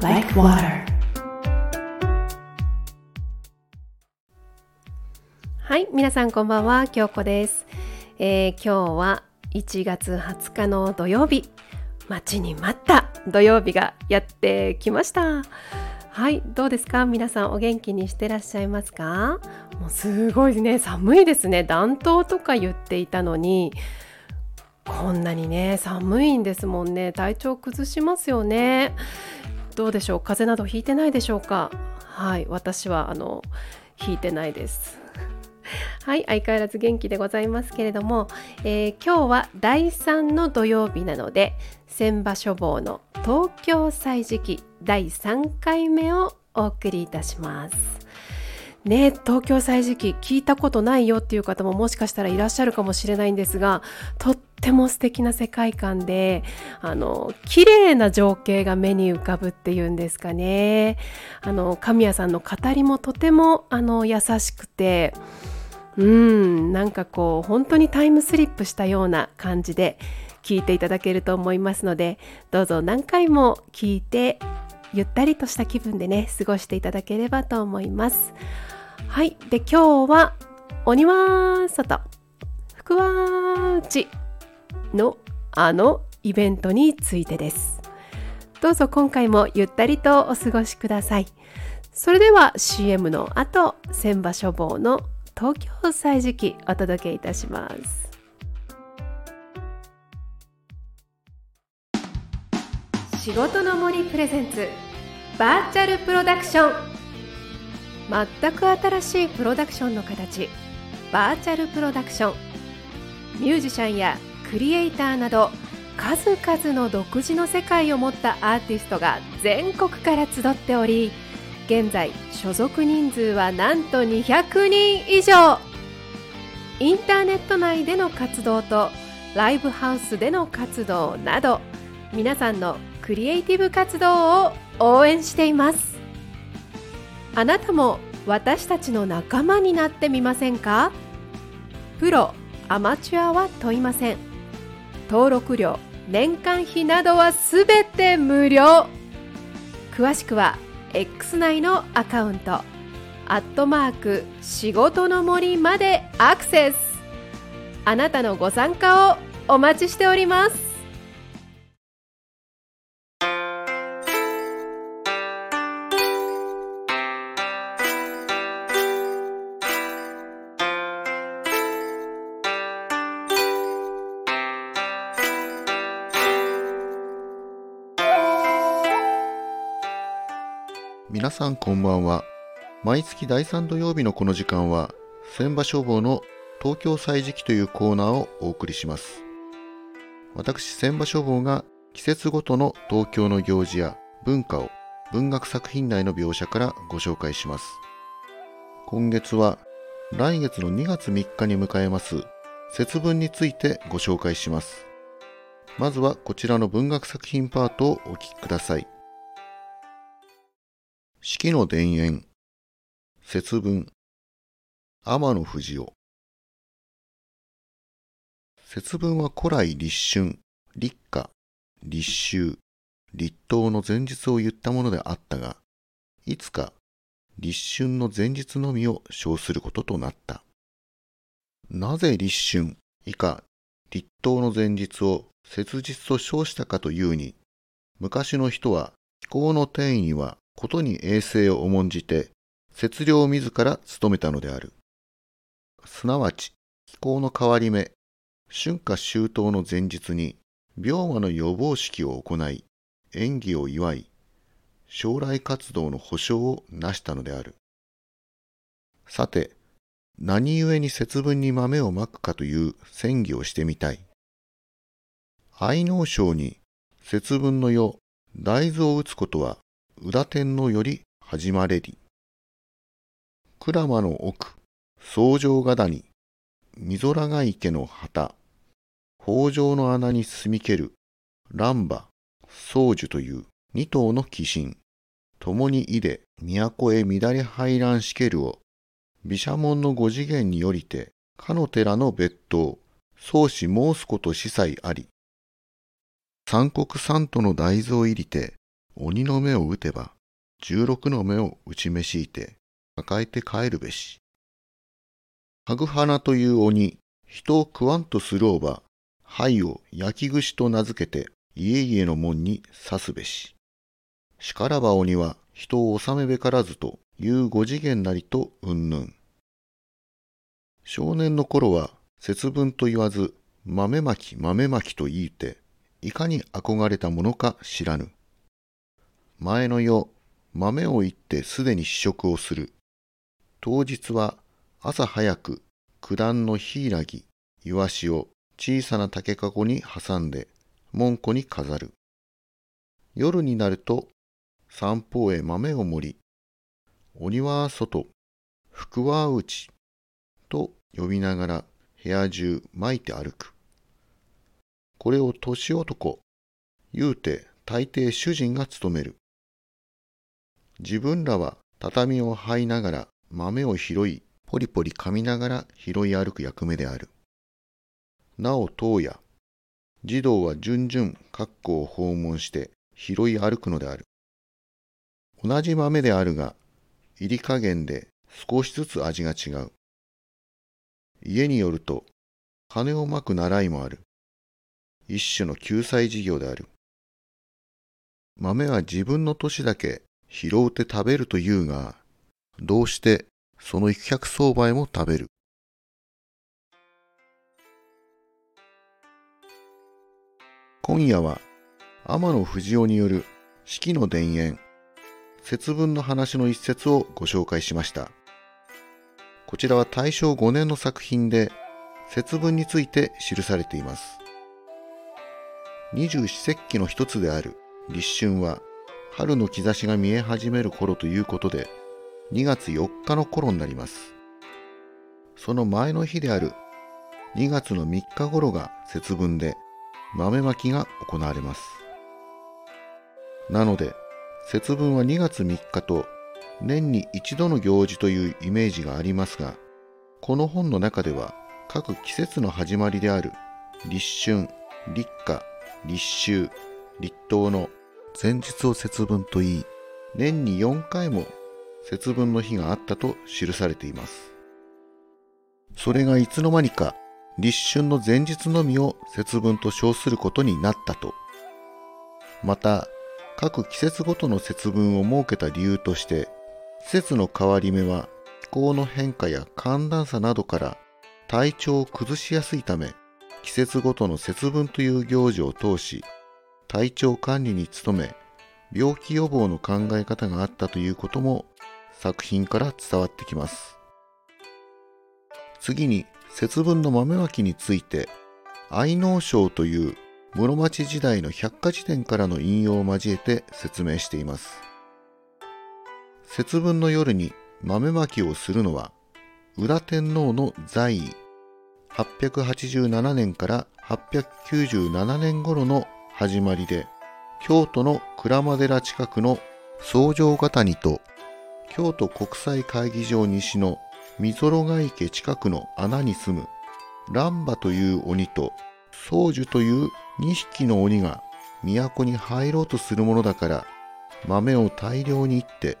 like water. はい、皆さんこんばんは、京子です、えー今日は1月20日の土曜日、待ちに待った土曜日がやってきました。はい、どうですか？皆さんお元気にしてらっしゃいますか？もうすごいね、寒いですね。暖冬とか言っていたのに、こんなにね、寒いんですもんね。体調崩しますよね。どうでしょう？風邪などひいてないでしょうか？はい私はあのひいてないです。はい相変わらず元気でございますけれども、えー今日は第3の土曜日なので千場書房の東京歳時記第3回目をお送りいたします。ね東京歳時記聞いたことないよっていう方ももしかしたらいらっしゃるかもしれないんですがとっても素敵な世界観であの綺麗な情景が目に浮かぶっていうんですかね。あの神谷さんの語りもとてもあの優しくてうんなんかこう本当にタイムスリップしたような感じで聞いていただけると思いますのでどうぞ何回も聞いてゆったりとした気分でね過ごしていただければと思います。はい。で今日は鬼は外。福は内のあのイベントについてです。どうぞ今回もゆったりとお過ごしください。それでは CM の後千場書房の東京歳時記お届けいたします。仕事の森プレゼンツバーチャルプロダクション。全く新しいプロダクションの形バーチャルプロダクション。ミュージシャンやクリエイターなど数々の独自の世界を持ったアーティストが全国から集っており現在所属人数はなんと200人以上。インターネット内での活動とライブハウスでの活動など皆さんのクリエイティブ活動を応援しています。あなたも私たちの仲間になってみませんか？プロアマチュアは問いません。登録料年間費などはすべて無料。詳しくは X 内のアカウントアットマーク仕事の森までアクセス。あなたのご参加をお待ちしております。さんこんばんは。毎月第3土曜日のこの時間は、千場消防の東京歳時記というコーナーをお送りします。私、千場消防が季節ごとの東京の行事や文化を文学作品内の描写からご紹介します。今月は来月の2月3日に迎えます節分についてご紹介します。まずはこちらの文学作品パートをお聞きください。四季の田園。節分。天野富士夫節分は古来立春。立夏。立秋。立冬の前日を言ったものであったがいつか立春の前日のみを称することとなった。なぜ立春？以下立冬の前日を節日と称したかというに昔の人は気候の転移はことに衛生を重んじて、節量を自ら務めたのである。すなわち、気候の変わり目、春夏秋冬の前日に、病魔の予防式を行い、演技を祝い、将来活動の保障を成したのである。さて、何故に節分に豆をまくかという宣議をしてみたい。愛農省に節分の世、大豆を打つことは宇田天皇より始まれり。鞍馬の奥、草上型に、溝空が池の旗、北条の穴に住みける、乱馬、宗樹という二頭の鬼神、共にいで都へ乱れ入らんしけるを、毘沙門の五次元によりて、かの寺の別当、宗師申すこと司祭あり。三国三都の大蔵入りて、鬼の目を打てば十六の目を打ちめしいて抱えて帰るべし。ハグハナという鬼、人を食わんとするおば、灰を焼き串と名付けて家々の門に刺すべし。しからば鬼は人を治めべからずという五次元なりとうんぬん。少年の頃は節分と言わず豆まき豆まきと言いていかに憧れたものか知らぬ。前の夜豆をいってすでに試食をする。当日は朝早く九段のヒイラギ、イワシを小さな竹かごに挟んで門戸に飾る。夜になると三方へ豆を盛り、鬼は外、福は内と呼びながら部屋中巻いて歩く。これを年男、言うて大抵主人が務める。自分らは畳を這いながら豆を拾い、ポリポリ噛みながら拾い歩く役目である。なお当夜、児童は順々格好を訪問して拾い歩くのである。同じ豆であるが、入り加減で少しずつ味が違う。家によると、金をまく習いもある。一種の救済事業である。豆は自分の年だけ拾うて食べるというが、どうしてその一百相場へも食べる？今夜は天野藤夫による四季の田園、節分の話の一節をご紹介しました。こちらは大正5年の作品で節分について記されています。二十四節気の一つである立春は春の兆しが見え始める頃ということで2月4日の頃になります。その前の日である2月の3日頃が節分で豆まきが行われます。なので節分は2月3日と年に一度の行事というイメージがありますが、この本の中では各季節の始まりである立春、立夏、立秋、立冬の前日を節分と言い、年に4回も節分の日があったと記されています。それがいつの間にか立春の前日のみを節分と称することになったと。また、各季節ごとの節分を設けた理由として、季節の変わり目は気候の変化や寒暖差などから体調を崩しやすいため、季節ごとの節分という行事を通し、体調管理に努め、病気予防の考え方があったということも作品から伝わってきます。次に節分の豆まきについて愛農省という室町時代の百科事典からの引用を交えて説明しています。節分の夜に豆まきをするのは宇田天皇の在位887年から897年頃の始まりで京都の鞍馬寺近くの宗城ヶ谷と京都国際会議場西の溝呂ヶ池近くの穴に住む乱馬という鬼と宗樹という2匹の鬼が都に入ろうとするものだから豆を大量にいって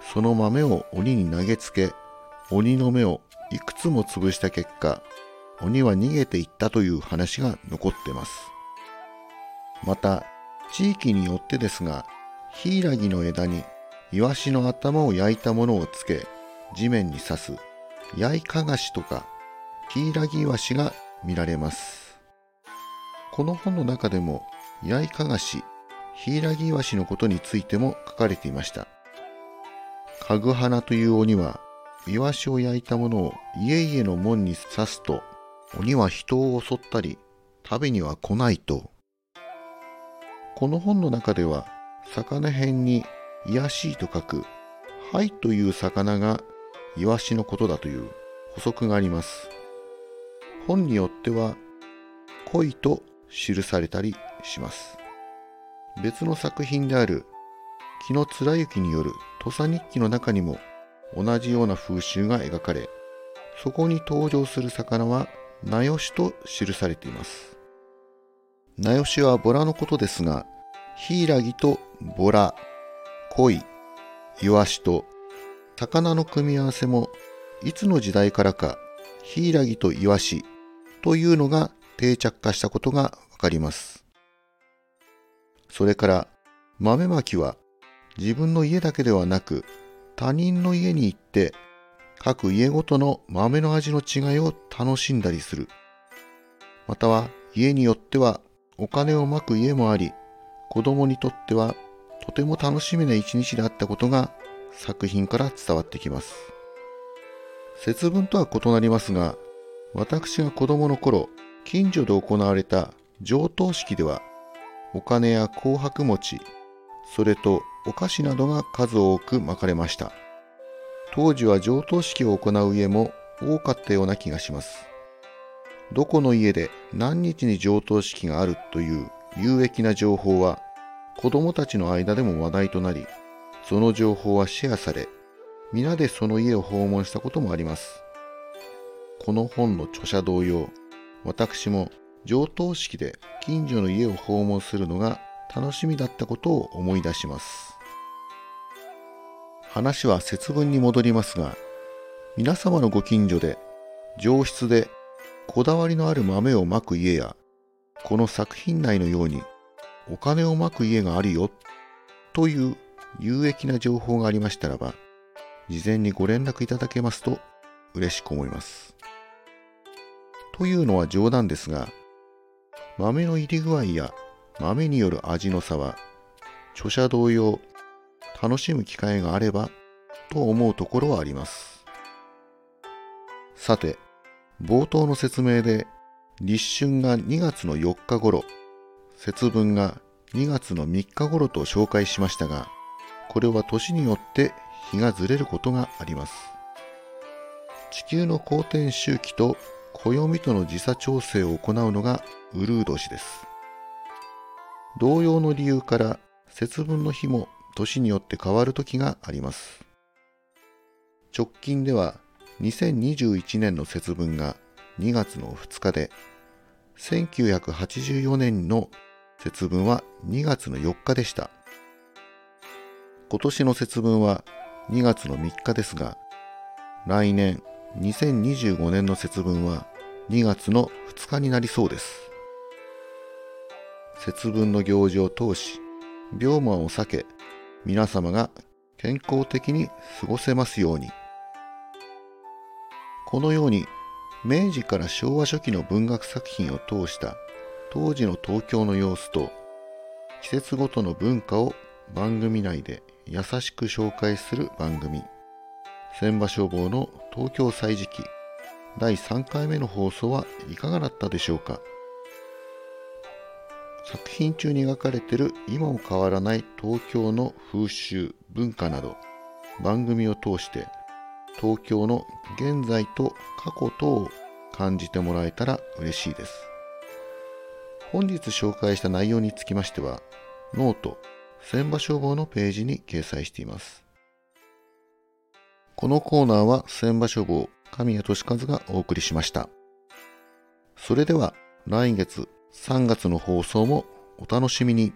その豆を鬼に投げつけ鬼の目をいくつも潰した結果鬼は逃げていったという話が残ってます。また地域によってですがヒイラギの枝にイワシの頭を焼いたものをつけ地面に刺す焼いかがしとかヒイラギイワシが見られます。この本の中でも焼いかがしヒイラギイワシのことについても書かれていました。かぐはなという鬼はイワシを焼いたものを家々の門に刺すと鬼は人を襲ったり食べには来ないとこの本の中では魚辺に癒しいと書くハイという魚がイワシのことだという補足があります。本によっては恋と記されたりします。別の作品である木野貫之による土佐日記の中にも同じような風習が描かれ、そこに登場する魚は名吉と記されています。名吉はボラのことですが、ヒイラギとボラ、コイ、イワシと魚の組み合わせもいつの時代からかヒイラギとイワシというのが定着化したことがわかります。それから豆まきは自分の家だけではなく他人の家に行って各家ごとの豆の味の違いを楽しんだりする。または家によってはお金をまく家もあり、子供にとってはとても楽しみな一日であったことが作品から伝わってきます。節分とは異なりますが、私が子供の頃、近所で行われた上等式では、お金や紅白餅、それとお菓子などが数多く巻かれました。当時は上等式を行う家も多かったような気がします。どこの家で何日に上等式があるという有益な情報は子供たちの間でも話題となり、その情報はシェアされ、皆でその家を訪問したこともあります。この本の著者同様、私も上等式で近所の家を訪問するのが楽しみだったことを思い出します。話は節分に戻りますが、皆様のご近所で上質でこだわりのある豆をまく家や、この作品内のようにお金をまく家があるよという有益な情報がありましたらば、事前にご連絡いただけますと嬉しく思います。というのは冗談ですが、豆の入り具合や豆による味の差は、著者同様、楽しむ機会があればと思うところはあります。さて、冒頭の説明で立春が2月の4日頃、節分が2月の3日頃と紹介しましたが、これは年によって日がずれることがあります。地球の公転周期と暦との時差調整を行うのがウルー年です。同様の理由から節分の日も年によって変わる時があります。直近では2021年の節分が2月の2日で、1984年の節分は2月の4日でした。今年の節分は2月の3日ですが、来年2025年の節分は2月の2日になりそうです。節分の行事を通し、病魔を避け、皆様が健康的に過ごせますように。このように、明治から昭和初期の文学作品を通した当時の東京の様子と、季節ごとの文化を番組内で優しく紹介する番組。千場消防の東京歳時記第3回目の放送はいかがだったでしょうか。作品中に描かれてる今も変わらない東京の風習文化など番組を通して東京の現在と過去とを感じてもらえたら嬉しいです本日紹介した内容につきましてはノート千場消防のページに掲載しています。このコーナーは千場消防神谷俊和がお送りしました。それでは来月3月の放送もお楽しみに。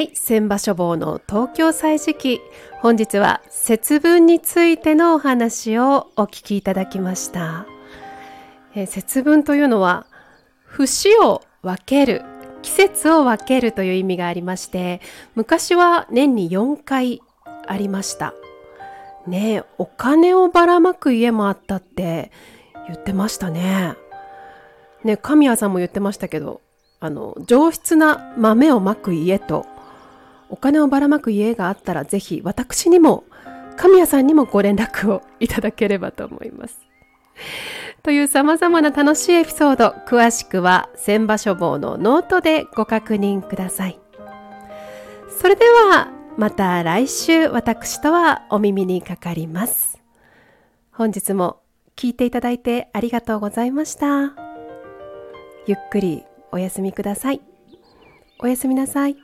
はい、千場所房の東京歳時記。本日は節分についてのお話をお聞きいただきました。え、節分というのは節を分ける季節を分けるという意味がありまして昔は年に4回ありました。ねお金をばらまく家もあったって言ってましたね。ね神谷さんも言ってましたけどあの上質な豆をまく家とお金をばらまく家があったらぜひ私にも神谷さんにもご連絡をいただければと思いますという様々な楽しいエピソード、詳しくは千場所房のノートでご確認ください。それではまた来週私とはお耳にかかります。本日も聞いていただいてありがとうございました。ゆっくりお休みください。おやすみなさい。